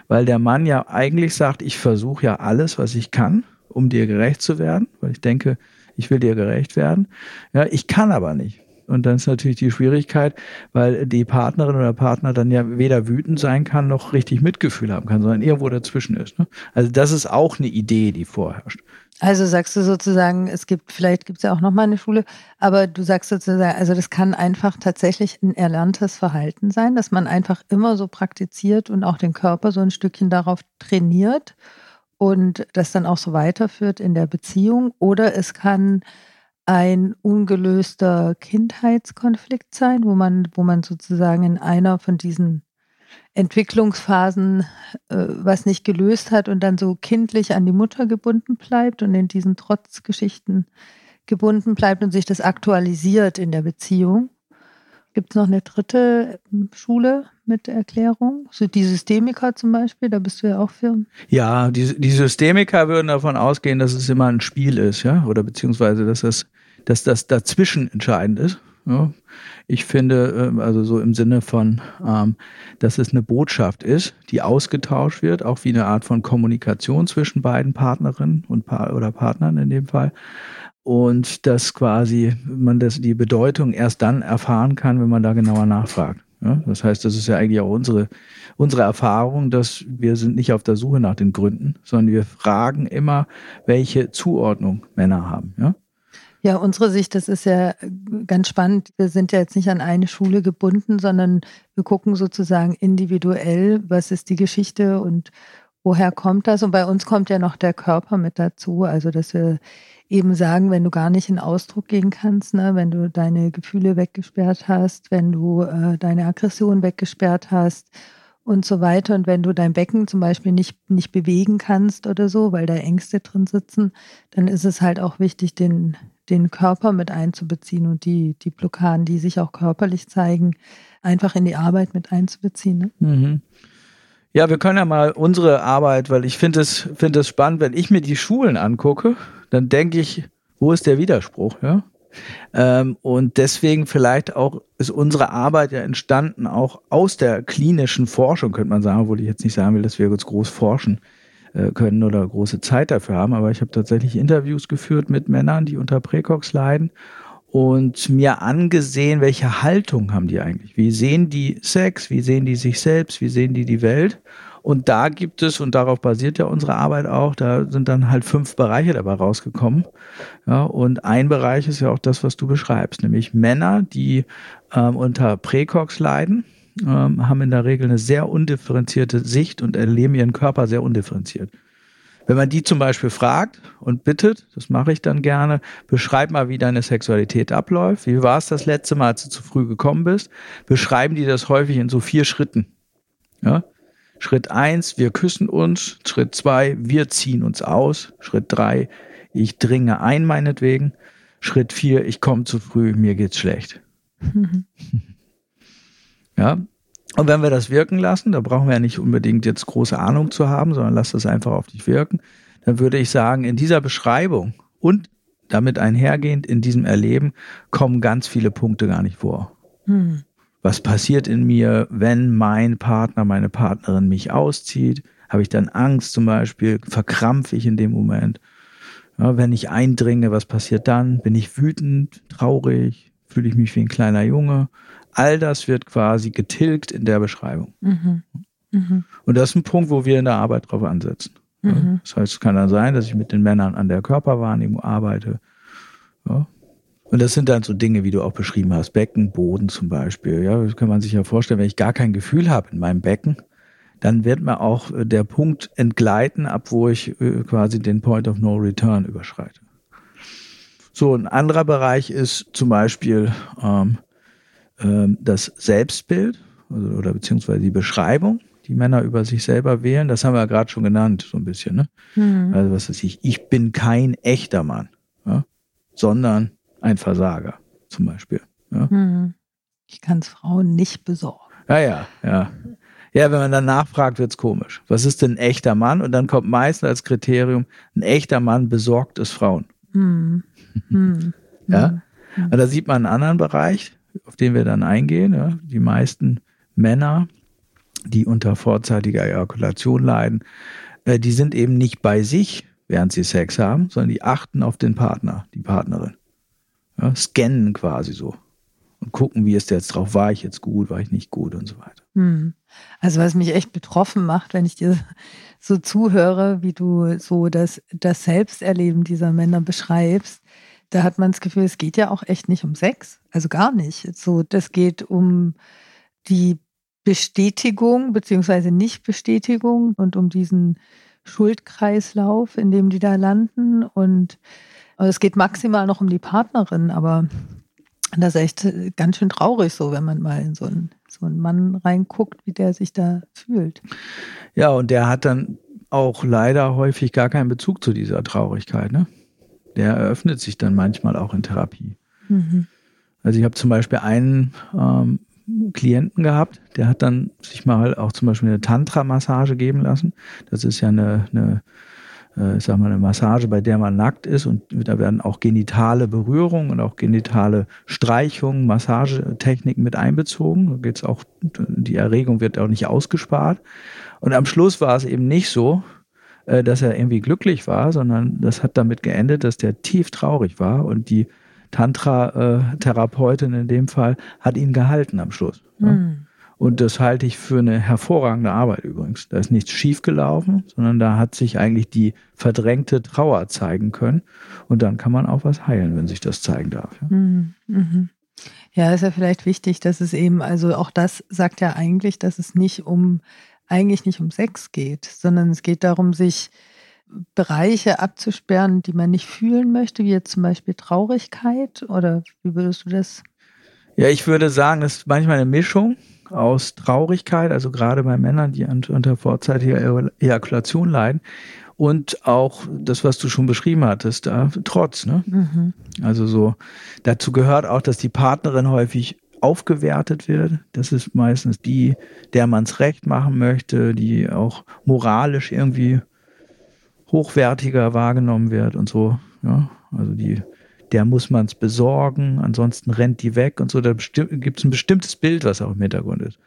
weil der Mann ja eigentlich sagt, ich versuche ja alles, was ich kann, um dir gerecht zu werden, weil ich denke, ich will dir gerecht werden. Ja, ich kann aber nicht. Und dann ist natürlich die Schwierigkeit, weil die Partnerin oder Partner dann ja weder wütend sein kann, noch richtig Mitgefühl haben kann, sondern irgendwo dazwischen ist. Ne? Also das ist auch eine Idee, die vorherrscht. Also sagst du sozusagen, es gibt, vielleicht gibt es ja auch nochmal eine Schule, aber du sagst sozusagen, also das kann einfach tatsächlich ein erlerntes Verhalten sein, dass man einfach immer so praktiziert und auch den Körper so ein Stückchen darauf trainiert und das dann auch so weiterführt in der Beziehung. Oder es kann ein ungelöster Kindheitskonflikt sein, wo man, wo man sozusagen in einer von diesen Entwicklungsphasen äh, was nicht gelöst hat und dann so kindlich an die Mutter gebunden bleibt und in diesen Trotzgeschichten gebunden bleibt und sich das aktualisiert in der Beziehung. Gibt es noch eine dritte ähm, Schule mit Erklärung? So die Systemiker zum Beispiel, da bist du ja auch für. Ja, die, die Systemiker würden davon ausgehen, dass es immer ein Spiel ist, ja, oder beziehungsweise, dass das, dass das dazwischen entscheidend ist. Ja. Ich finde, ähm, also so im Sinne von, ähm, dass es eine Botschaft ist, die ausgetauscht wird, auch wie eine Art von Kommunikation zwischen beiden Partnerinnen und pa oder Partnern in dem Fall. Und dass quasi man das, die Bedeutung erst dann erfahren kann, wenn man da genauer nachfragt. Ja, das heißt, das ist ja eigentlich auch unsere, unsere Erfahrung, dass wir sind nicht auf der Suche nach den Gründen, sondern wir fragen immer, welche Zuordnung Männer haben. Ja? Ja, unsere Sicht, das ist ja ganz spannend. Wir sind ja jetzt nicht an eine Schule gebunden, sondern wir gucken sozusagen individuell, was ist die Geschichte und woher kommt das. Und bei uns kommt ja noch der Körper mit dazu. Also, dass wir eben sagen, wenn du gar nicht in Ausdruck gehen kannst, ne, wenn du deine Gefühle weggesperrt hast, wenn du äh, deine Aggression weggesperrt hast und so weiter. Und wenn du dein Becken zum Beispiel nicht, nicht bewegen kannst oder so, weil da Ängste drin sitzen, dann ist es halt auch wichtig, den, den Körper mit einzubeziehen und die, die Blockaden, die sich auch körperlich zeigen, einfach in die Arbeit mit einzubeziehen. Ne? Mhm. Ja, wir können ja mal unsere Arbeit, weil ich finde es, finde es spannend, wenn ich mir die Schulen angucke, dann denke ich, wo ist der Widerspruch, ja? Ähm, und deswegen vielleicht auch ist unsere Arbeit ja entstanden auch aus der klinischen Forschung, könnte man sagen, obwohl ich jetzt nicht sagen will, dass wir jetzt groß forschen. Äh, können oder große Zeit dafür haben. Aber ich habe tatsächlich Interviews geführt mit Männern, die unter Präcox leiden und mir angesehen, welche Haltung haben die eigentlich? Wie sehen die Sex? Wie sehen die sich selbst? Wie sehen die die Welt? Und da gibt es, und darauf basiert ja unsere Arbeit auch, da sind dann halt fünf Bereiche dabei rausgekommen. Ja, und ein Bereich ist ja auch das, was du beschreibst, nämlich Männer, die ähm, unter Präcox leiden ähm, haben in der Regel eine sehr undifferenzierte Sicht und erleben ihren Körper sehr undifferenziert. Wenn man die zum Beispiel fragt und bittet, das mache ich dann gerne, beschreib mal, wie deine Sexualität abläuft. Wie war es das letzte Mal, als du zu früh gekommen bist? Beschreiben die das häufig in so vier Schritten. Ja? Schritt eins, wir küssen uns. Schritt zwei, wir ziehen uns aus. Schritt drei, ich dringe ein meinetwegen. Schritt vier, ich komme zu früh, mir geht's schlecht. Ja. Und wenn wir das wirken lassen, da brauchen wir ja nicht unbedingt jetzt große Ahnung zu haben, sondern lass das einfach auf dich wirken, dann würde ich sagen, in dieser Beschreibung und damit einhergehend in diesem Erleben kommen ganz viele Punkte gar nicht vor. Hm. Was passiert in mir, wenn mein Partner, meine Partnerin mich auszieht? Habe ich dann Angst zum Beispiel? Verkrampfe ich in dem Moment? Ja, wenn ich eindringe, was passiert dann? Bin ich wütend, traurig? Fühle ich mich wie ein kleiner Junge? All das wird quasi getilgt in der Beschreibung. Mhm. Mhm. Und das ist ein Punkt, wo wir in der Arbeit drauf ansetzen. Mhm. Das heißt, es kann dann sein, dass ich mit den Männern an der Körperwahrnehmung arbeite. Ja. Und das sind dann so Dinge, wie du auch beschrieben hast, Becken, Boden zum Beispiel. Ja, das kann man sich ja vorstellen, wenn ich gar kein Gefühl habe in meinem Becken, dann wird mir auch äh, der Punkt entgleiten, ab wo ich äh, quasi den Point of No Return überschreite. So, ein anderer Bereich ist zum Beispiel ähm, ähm, das Selbstbild also, oder beziehungsweise die Beschreibung, die Männer über sich selber wählen. Das haben wir ja gerade schon genannt, so ein bisschen. Ne? Mhm. Also was weiß ich, ich bin kein echter Mann, ja? sondern ein Versager zum Beispiel. Ja? Mhm. Ich kann es Frauen nicht besorgen. Ja, ja, ja. Ja, wenn man dann nachfragt, wird's komisch. Was ist denn ein echter Mann? Und dann kommt meistens als Kriterium, ein echter Mann besorgt es Frauen. Mhm. Mhm. ja. Mhm. Und da sieht man einen anderen Bereich, auf den wir dann eingehen. Ja, die meisten Männer, die unter vorzeitiger Ejakulation leiden, äh, die sind eben nicht bei sich, während sie Sex haben, sondern die achten auf den Partner, die Partnerin. Ja, scannen quasi so. und gucken, wie ist der jetzt drauf, war ich jetzt gut, war ich nicht gut und so weiter. Hm. Also was mich echt betroffen macht, wenn ich dir so zuhöre, wie du so das, das Selbsterleben dieser Männer beschreibst, da hat man das Gefühl, es geht ja auch echt nicht um Sex, also gar nicht. So, das geht um die Bestätigung beziehungsweise Nichtbestätigung und um diesen Schuldkreislauf, in dem die da landen. Und es geht maximal noch um die Partnerin, aber das ist echt ganz schön traurig so, wenn man mal in so einen, so einen Mann reinguckt, wie der sich da fühlt. Ja, und der hat dann auch leider häufig gar keinen Bezug zu dieser Traurigkeit. Ne? Der eröffnet sich dann manchmal auch in Therapie. Mhm. Also ich habe zum Beispiel einen ähm, Klienten gehabt, der hat dann sich mal auch zum Beispiel eine Tantra-Massage geben lassen. Das ist ja eine, eine äh, ich sag mal, eine Massage, bei der man nackt ist und da werden auch genitale Berührungen und auch genitale Streichungen, Massagetechniken mit einbezogen. Da geht's auch, die Erregung wird auch nicht ausgespart. Und am Schluss war es eben nicht so, äh, dass er irgendwie glücklich war, sondern das hat damit geendet, dass der tief traurig war und die Tantra-Therapeutin in dem Fall hat ihn gehalten am Schluss. Mhm. Und das halte ich für eine hervorragende Arbeit übrigens. Da ist nichts schiefgelaufen, sondern da hat sich eigentlich die verdrängte Trauer zeigen können. Und dann kann man auch was heilen, wenn sich das zeigen darf. Ja, mhm. mhm. ja ist ja vielleicht wichtig, dass es eben, also auch das sagt ja eigentlich, dass es nicht um, eigentlich nicht um Sex geht, sondern es geht darum, sich Bereiche abzusperren, die man nicht fühlen möchte, wie jetzt zum Beispiel Traurigkeit oder wie würdest du das? Ja, ich würde sagen, das ist manchmal eine Mischung aus Traurigkeit, also gerade bei Männern, die unter vorzeitiger Ejakulation leiden. Und auch das, was du schon beschrieben hattest, da Trotz. Ne? Mhm. Also so, dazu gehört auch, dass die Partnerin häufig aufgewertet wird. Das ist meistens die, der man es recht machen möchte, die auch moralisch irgendwie hochwertiger wahrgenommen wird und so. Ja, also die der muss man es besorgen, ansonsten rennt die weg und so. Da gibt es ein bestimmtes Bild, was auch im Hintergrund ist.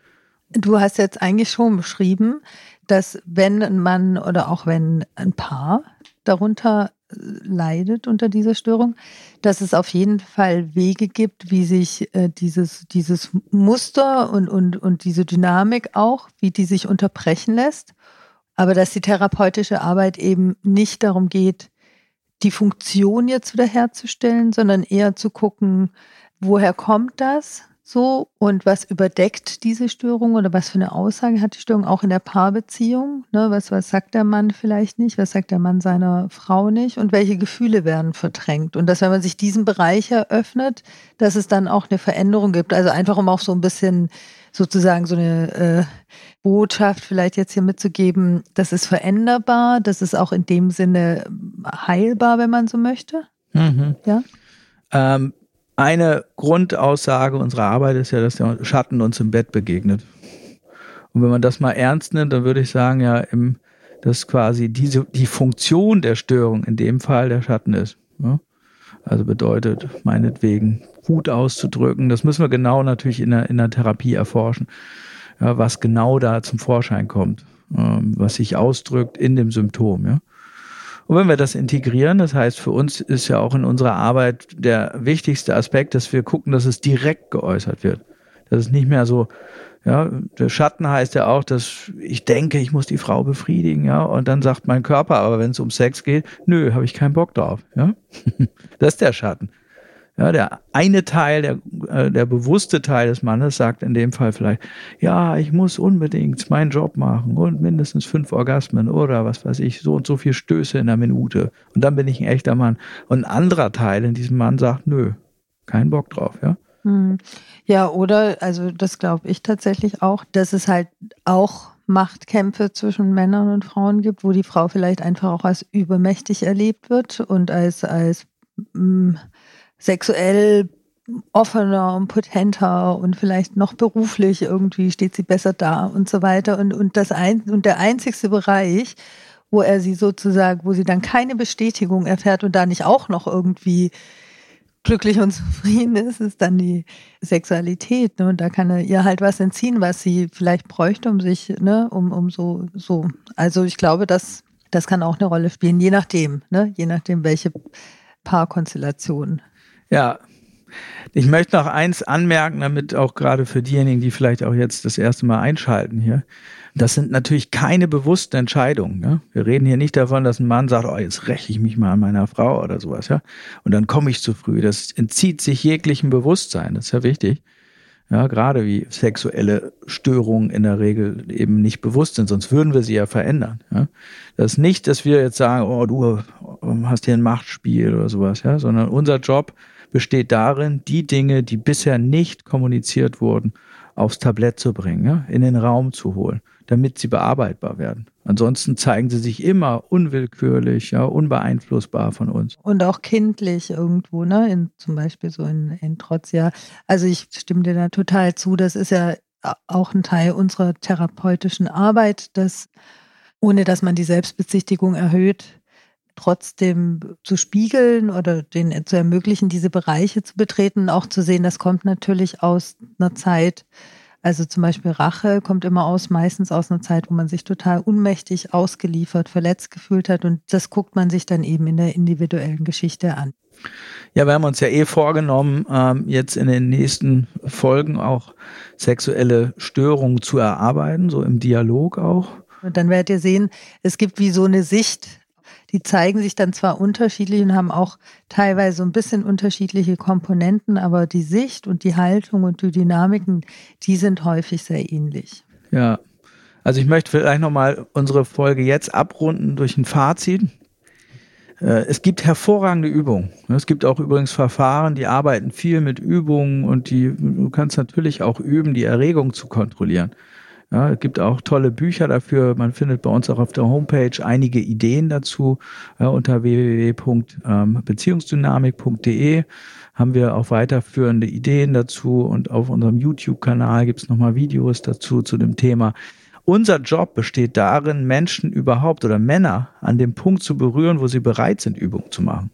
Du hast jetzt eigentlich schon beschrieben, dass wenn ein Mann oder auch wenn ein Paar darunter leidet unter dieser Störung, dass es auf jeden Fall Wege gibt, wie sich äh, dieses, dieses Muster und, und, und diese Dynamik auch, wie die sich unterbrechen lässt. Aber dass die therapeutische Arbeit eben nicht darum geht, die Funktion jetzt wiederherzustellen, sondern eher zu gucken, woher kommt das so und was überdeckt diese Störung oder was für eine Aussage hat die Störung auch in der Paarbeziehung? Ne? Was, was sagt der Mann vielleicht nicht? Was sagt der Mann seiner Frau nicht? Und welche Gefühle werden verdrängt? Und dass, wenn man sich diesen Bereich eröffnet, dass es dann auch eine Veränderung gibt. Also einfach, um auch so ein bisschen sozusagen so eine äh, Botschaft vielleicht jetzt hier mitzugeben, das ist veränderbar, das ist auch in dem Sinne heilbar, wenn man so möchte? Mhm. Ja. Ähm, eine Grundaussage unserer Arbeit ist ja, dass der Schatten uns im Bett begegnet. Und wenn man das mal ernst nimmt, dann würde ich sagen, ja, im, dass quasi diese, die Funktion der Störung in dem Fall der Schatten ist. Ja? Also bedeutet meinetwegen Wut auszudrücken. Das müssen wir genau natürlich in der, in der Therapie erforschen, ja, was genau da zum Vorschein kommt, ähm, was sich ausdrückt in dem Symptom. Ja. Und wenn wir das integrieren, das heißt, für uns ist ja auch in unserer Arbeit der wichtigste Aspekt, dass wir gucken, dass es direkt geäußert wird. Dass es nicht mehr so, ja, der Schatten heißt ja auch, dass ich denke, ich muss die Frau befriedigen, ja, und dann sagt mein Körper, aber wenn es um Sex geht, nö, habe ich keinen Bock drauf, ja. das ist der Schatten. Ja, der eine Teil, der, äh, der bewusste Teil des Mannes sagt in dem Fall vielleicht, ja, ich muss unbedingt meinen Job machen und mindestens fünf Orgasmen oder was weiß ich, so und so viel Stöße in der Minute. Und dann bin ich ein echter Mann. Und ein anderer Teil in diesem Mann sagt, nö, kein Bock drauf, ja. Hm. Ja, oder, also das glaube ich tatsächlich auch, dass es halt auch Machtkämpfe zwischen Männern und Frauen gibt, wo die Frau vielleicht einfach auch als übermächtig erlebt wird und als, als mh, mm, sexuell offener und potenter und vielleicht noch beruflich irgendwie steht sie besser da und so weiter. Und, und, das ein, und der einzigste Bereich, wo er sie sozusagen, wo sie dann keine Bestätigung erfährt und da nicht auch noch irgendwie glücklich und zufrieden ist, ist dann die Sexualität. Ne? Und da kann er ihr halt was entziehen, was sie vielleicht bräuchte, um sich, ne, um, um so, so. Also ich glaube, das, das kann auch eine Rolle spielen, je nachdem, ne? je nachdem, welche Paarkonstellation. Ja, Ich möchte noch eins anmerken, damit auch gerade für diejenigen, die vielleicht auch jetzt das erste Mal einschalten hier. Das sind natürlich keine bewussten Entscheidungen. Ja? Wir reden hier nicht davon, dass ein Mann sagt, oh, jetzt räche ich mich mal an meiner Frau oder sowas, ja. Und dann komme ich zu früh. Das entzieht sich jeglichem Bewusstsein. Das ist ja wichtig. Ja, gerade wie sexuelle Störungen in der Regel eben nicht bewusst sind, sonst würden wir sie ja verändern. Ja? Das ist nicht, dass wir jetzt sagen, oh, du hast hier ein Machtspiel oder sowas, ja, sondern unser Job besteht darin, die Dinge, die bisher nicht kommuniziert wurden, aufs Tablett zu bringen, ja, in den Raum zu holen, damit sie bearbeitbar werden. Ansonsten zeigen sie sich immer unwillkürlich, ja, unbeeinflussbar von uns. Und auch kindlich irgendwo, ne? In, zum Beispiel so in, in Trotz, ja. Also ich stimme dir da total zu. Das ist ja auch ein Teil unserer therapeutischen Arbeit, dass ohne dass man die Selbstbezichtigung erhöht, trotzdem zu spiegeln oder denen zu ermöglichen, diese Bereiche zu betreten, auch zu sehen, das kommt natürlich aus einer Zeit, also zum Beispiel Rache kommt immer aus, meistens aus einer Zeit, wo man sich total unmächtig ausgeliefert, verletzt gefühlt hat und das guckt man sich dann eben in der individuellen Geschichte an. Ja, wir haben uns ja eh vorgenommen, ähm, jetzt in den nächsten Folgen auch sexuelle Störungen zu erarbeiten, so im Dialog auch. Und dann werdet ihr sehen, es gibt wie so eine Sicht die zeigen sich dann zwar unterschiedlich und haben auch teilweise ein bisschen unterschiedliche Komponenten, aber die Sicht und die Haltung und die Dynamiken, die sind häufig sehr ähnlich. Ja, also ich möchte vielleicht nochmal unsere Folge jetzt abrunden durch ein Fazit. Äh, es gibt hervorragende Übungen. Es gibt auch übrigens Verfahren, die arbeiten viel mit Übungen und die, du kannst natürlich auch üben, die Erregung zu kontrollieren. Ja, es gibt auch tolle Bücher dafür. Man findet bei uns auch auf der Homepage einige Ideen dazu. Ja, unter www.beziehungsdynamik.de haben wir auch weiterführende Ideen dazu und auf unserem YouTube-Kanal gibt es nochmal Videos dazu zu dem Thema. Unser Job besteht darin, Menschen überhaupt oder Männer an dem Punkt zu berühren, wo sie bereit sind, Übungen zu machen.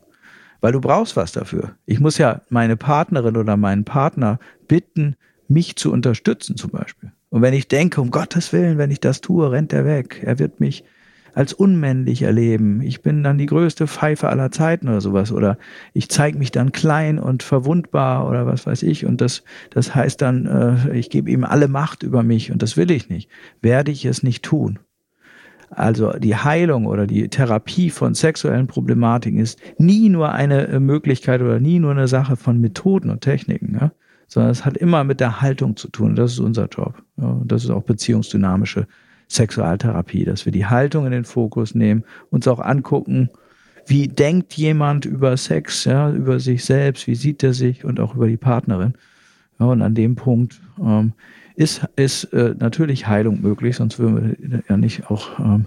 Weil du brauchst was dafür. Ich muss ja meine Partnerin oder meinen Partner bitten, mich zu unterstützen zum Beispiel. Und wenn ich denke, um Gottes Willen, wenn ich das tue, rennt er weg. Er wird mich als unmännlich erleben. Ich bin dann die größte Pfeife aller Zeiten oder sowas. Oder ich zeige mich dann klein und verwundbar oder was weiß ich. Und das, das heißt dann, äh, ich gebe ihm alle Macht über mich und das will ich nicht. Werde ich es nicht tun. Also die Heilung oder die Therapie von sexuellen Problematiken ist nie nur eine Möglichkeit oder nie nur eine Sache von Methoden und Techniken. Ja? Sondern es hat immer mit der Haltung zu tun. Das ist unser Job. Ja, das ist auch beziehungsdynamische Sexualtherapie, dass wir die Haltung in den Fokus nehmen, uns auch angucken, wie denkt jemand über Sex, ja, über sich selbst, wie sieht er sich und auch über die Partnerin. Ja, und an dem Punkt ähm, ist, ist äh, natürlich Heilung möglich, sonst würden wir ja nicht auch ähm,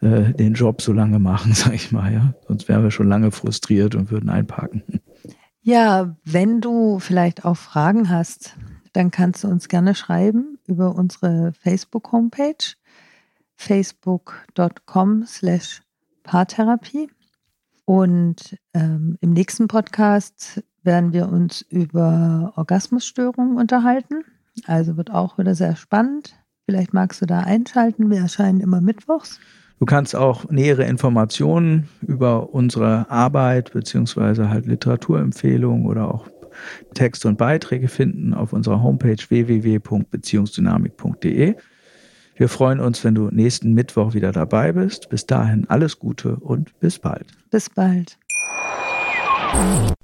äh, den Job so lange machen, sag ich mal, ja. Sonst wären wir schon lange frustriert und würden einparken. Ja, wenn du vielleicht auch Fragen hast, dann kannst du uns gerne schreiben über unsere Facebook-Homepage facebook.com slash Paartherapie. Und ähm, im nächsten Podcast werden wir uns über Orgasmusstörungen unterhalten. Also wird auch wieder sehr spannend. Vielleicht magst du da einschalten. Wir erscheinen immer mittwochs. Du kannst auch nähere Informationen über unsere Arbeit beziehungsweise halt Literaturempfehlungen oder auch Texte und Beiträge finden auf unserer Homepage www.beziehungsdynamik.de. Wir freuen uns, wenn du nächsten Mittwoch wieder dabei bist. Bis dahin alles Gute und bis bald. Bis bald.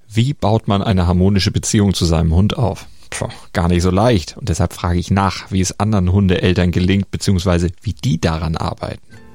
Wie baut man eine harmonische Beziehung zu seinem Hund auf? Puh, gar nicht so leicht. Und deshalb frage ich nach, wie es anderen Hundeeltern gelingt, beziehungsweise wie die daran arbeiten.